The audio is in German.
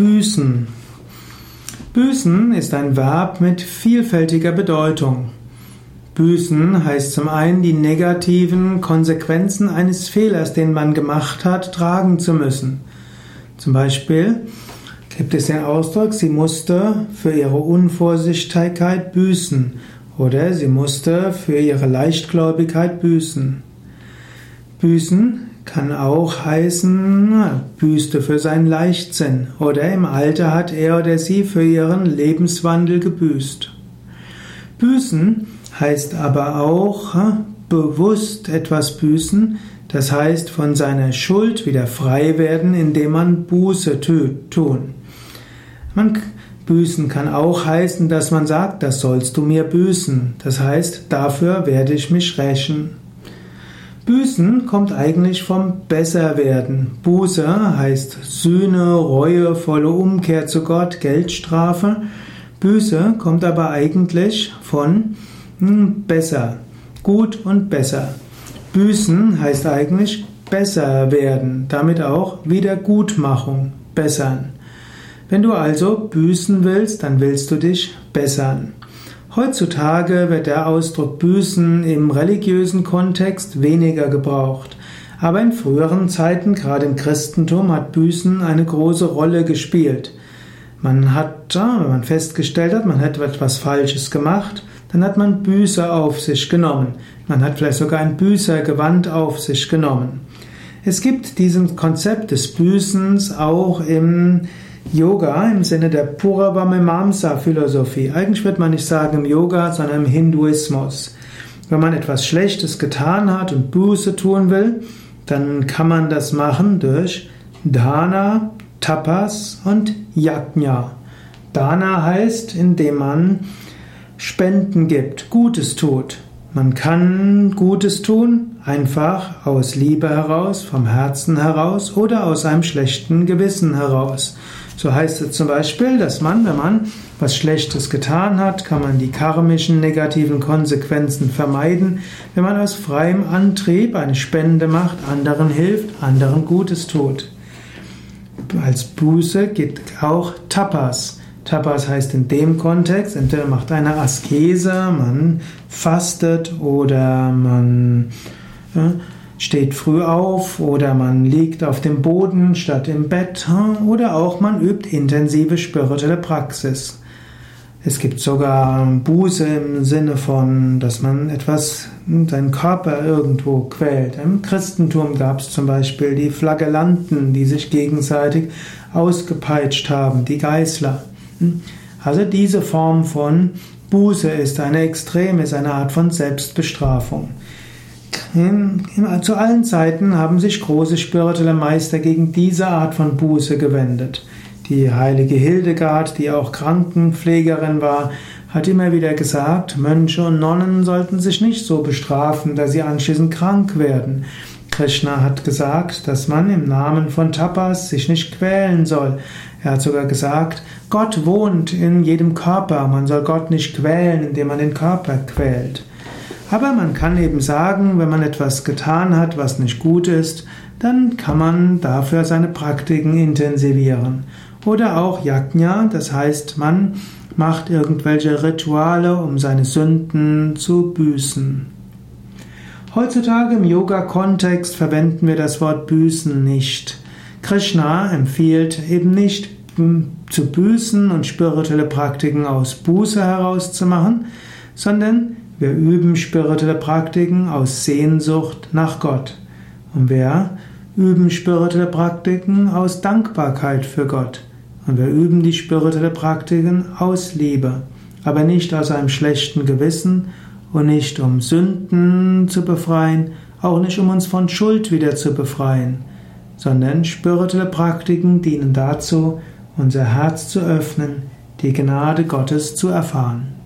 Büßen. Büßen ist ein Verb mit vielfältiger Bedeutung. Büßen heißt zum einen, die negativen Konsequenzen eines Fehlers, den man gemacht hat, tragen zu müssen. Zum Beispiel gibt es den Ausdruck, sie musste für ihre Unvorsichtigkeit büßen oder sie musste für ihre Leichtgläubigkeit büßen. Büßen kann auch heißen, büßte für seinen Leichtsinn oder im Alter hat er oder sie für ihren Lebenswandel gebüßt. Büßen heißt aber auch bewusst etwas büßen, das heißt von seiner Schuld wieder frei werden, indem man Buße tun. Man büßen kann auch heißen, dass man sagt, das sollst du mir büßen. Das heißt, dafür werde ich mich rächen. Büßen kommt eigentlich vom Besserwerden. Buße heißt Sühne, Reue, volle Umkehr zu Gott, Geldstrafe. Büße kommt aber eigentlich von hm, besser, gut und besser. Büßen heißt eigentlich besser werden, damit auch Wiedergutmachung, bessern. Wenn du also büßen willst, dann willst du dich bessern. Heutzutage wird der Ausdruck büßen im religiösen Kontext weniger gebraucht. Aber in früheren Zeiten, gerade im Christentum, hat Büßen eine große Rolle gespielt. Man hat, wenn man festgestellt hat, man hat etwas Falsches gemacht, dann hat man Büße auf sich genommen. Man hat vielleicht sogar ein Büßergewand auf sich genommen. Es gibt dieses Konzept des Büßens auch im Yoga im Sinne der Puravamimamsa Philosophie. Eigentlich wird man nicht sagen im Yoga, sondern im Hinduismus. Wenn man etwas Schlechtes getan hat und Buße tun will, dann kann man das machen durch Dana, Tapas und Yajna. Dana heißt, indem man Spenden gibt, Gutes tut. Man kann Gutes tun, einfach aus Liebe heraus, vom Herzen heraus oder aus einem schlechten Gewissen heraus. So heißt es zum Beispiel, dass man, wenn man was Schlechtes getan hat, kann man die karmischen negativen Konsequenzen vermeiden, wenn man aus freiem Antrieb eine Spende macht, anderen hilft, anderen Gutes tut. Als Buße geht auch Tapas. Tapas heißt in dem Kontext, entweder macht eine Askese, man fastet oder man ja, steht früh auf oder man liegt auf dem Boden statt im Bett oder auch man übt intensive spirituelle Praxis. Es gibt sogar Buße im Sinne von, dass man etwas, seinen Körper irgendwo quält. Im Christentum gab es zum Beispiel die Flagellanten, die sich gegenseitig ausgepeitscht haben, die Geißler. Also diese Form von Buße ist eine extreme, ist eine Art von Selbstbestrafung. Zu allen Zeiten haben sich große spirituelle Meister gegen diese Art von Buße gewendet. Die heilige Hildegard, die auch Krankenpflegerin war, hat immer wieder gesagt, Mönche und Nonnen sollten sich nicht so bestrafen, dass sie anschließend krank werden. Krishna hat gesagt, dass man im Namen von Tapas sich nicht quälen soll. Er hat sogar gesagt, Gott wohnt in jedem Körper, man soll Gott nicht quälen, indem man den Körper quält. Aber man kann eben sagen, wenn man etwas getan hat, was nicht gut ist, dann kann man dafür seine Praktiken intensivieren. Oder auch Yajna, das heißt, man macht irgendwelche Rituale, um seine Sünden zu büßen. Heutzutage im Yoga-Kontext verwenden wir das Wort büßen nicht. Krishna empfiehlt eben nicht zu büßen und spirituelle Praktiken aus Buße herauszumachen, sondern wir üben spirituelle Praktiken aus Sehnsucht nach Gott. Und wir üben spirituelle Praktiken aus Dankbarkeit für Gott. Und wir üben die spirituelle Praktiken aus Liebe, aber nicht aus einem schlechten Gewissen und nicht um Sünden zu befreien, auch nicht um uns von Schuld wieder zu befreien, sondern spirituelle Praktiken dienen dazu, unser Herz zu öffnen, die Gnade Gottes zu erfahren.